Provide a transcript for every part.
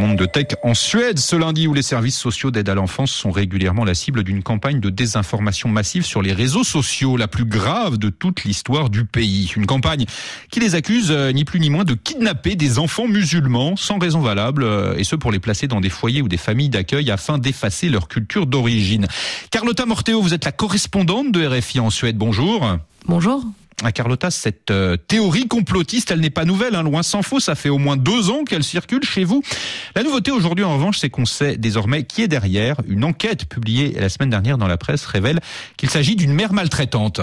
monde de tech en Suède ce lundi où les services sociaux d'aide à l'enfance sont régulièrement la cible d'une campagne de désinformation massive sur les réseaux sociaux, la plus grave de toute l'histoire du pays. Une campagne qui les accuse euh, ni plus ni moins de kidnapper des enfants musulmans sans raison valable euh, et ce pour les placer dans des foyers ou des familles d'accueil afin d'effacer leur culture d'origine. Carlotta Morteo, vous êtes la correspondante de RFI en Suède. Bonjour. Bonjour. À Carlotta, cette euh, théorie complotiste, elle n'est pas nouvelle, hein, loin s'en faut. Ça fait au moins deux ans qu'elle circule chez vous. La nouveauté aujourd'hui, en revanche, c'est qu'on sait désormais qui est derrière. Une enquête publiée la semaine dernière dans la presse révèle qu'il s'agit d'une mère maltraitante.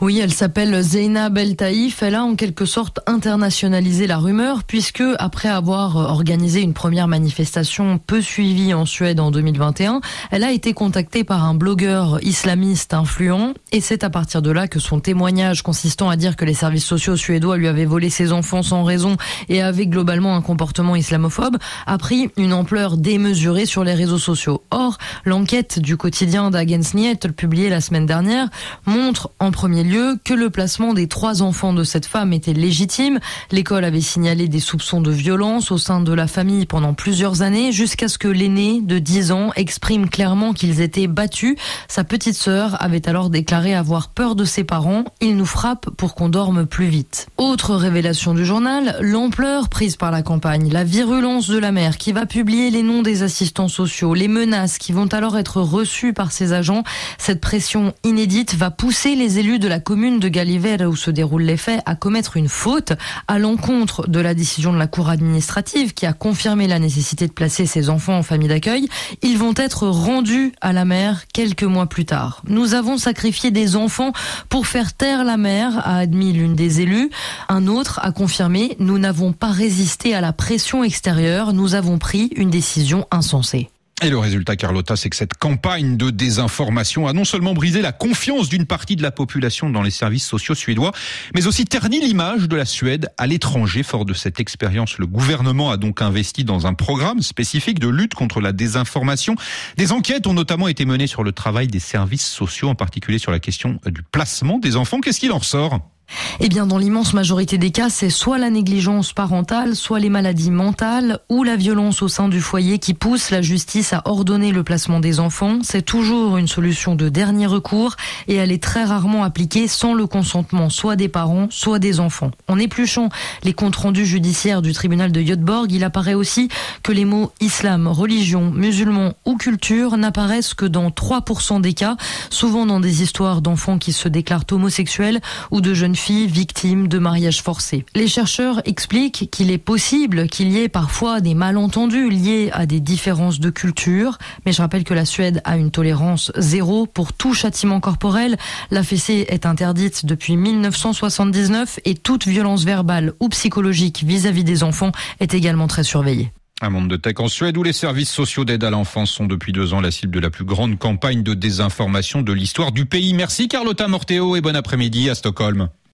Oui, elle s'appelle Zeynab El Taïf. Elle a en quelque sorte internationalisé la rumeur puisque après avoir organisé une première manifestation peu suivie en Suède en 2021, elle a été contactée par un blogueur islamiste influent et c'est à partir de là que son témoignage consistant à dire que les services sociaux suédois lui avaient volé ses enfants sans raison et avait globalement un comportement islamophobe a pris une ampleur démesurée sur les réseaux sociaux. Or, l'enquête du quotidien d'Agensniet publiée la semaine dernière montre en premier lieu que le placement des trois enfants de cette femme était légitime. L'école avait signalé des soupçons de violence au sein de la famille pendant plusieurs années jusqu'à ce que l'aîné de 10 ans exprime clairement qu'ils étaient battus. Sa petite sœur avait alors déclaré avoir peur de ses parents. Il nous frappe pour qu'on dorme plus vite. Autre révélation du journal, l'ampleur prise par la campagne, la virulence de la mère qui va publier les noms des assistants sociaux, les menaces qui vont alors être reçues par ses agents. Cette pression inédite va pousser les élus de la commune de Galiver où se déroulent les faits à commettre une faute à l'encontre de la décision de la cour administrative qui a confirmé la nécessité de placer ses enfants en famille d'accueil. Ils vont être rendus à la mère quelques mois plus tard. Nous avons sacrifié des enfants pour faire taire la mère, a admis l'une des élus. Un autre a confirmé nous n'avons pas résisté à la pression extérieure, nous avons pris une décision insensée. Et le résultat, Carlotta, c'est que cette campagne de désinformation a non seulement brisé la confiance d'une partie de la population dans les services sociaux suédois, mais aussi terni l'image de la Suède à l'étranger. Fort de cette expérience, le gouvernement a donc investi dans un programme spécifique de lutte contre la désinformation. Des enquêtes ont notamment été menées sur le travail des services sociaux, en particulier sur la question du placement des enfants. Qu'est-ce qu'il en ressort? Eh bien, dans l'immense majorité des cas, c'est soit la négligence parentale, soit les maladies mentales ou la violence au sein du foyer qui pousse la justice à ordonner le placement des enfants. C'est toujours une solution de dernier recours et elle est très rarement appliquée sans le consentement soit des parents, soit des enfants. En épluchant les comptes rendus judiciaires du tribunal de Göteborg, il apparaît aussi que les mots islam, religion, musulman ou culture n'apparaissent que dans 3% des cas, souvent dans des histoires d'enfants qui se déclarent homosexuels ou de jeunes filles victimes de mariages forcés. Les chercheurs expliquent qu'il est possible qu'il y ait parfois des malentendus liés à des différences de culture, mais je rappelle que la Suède a une tolérance zéro pour tout châtiment corporel. La fessée est interdite depuis 1979 et toute violence verbale ou psychologique vis-à-vis des enfants est également très surveillée. Un monde de tech en Suède où les services sociaux d'aide à l'enfance sont depuis deux ans la cible de la plus grande campagne de désinformation de l'histoire du pays. Merci Carlotta Morteo et bon après-midi à Stockholm.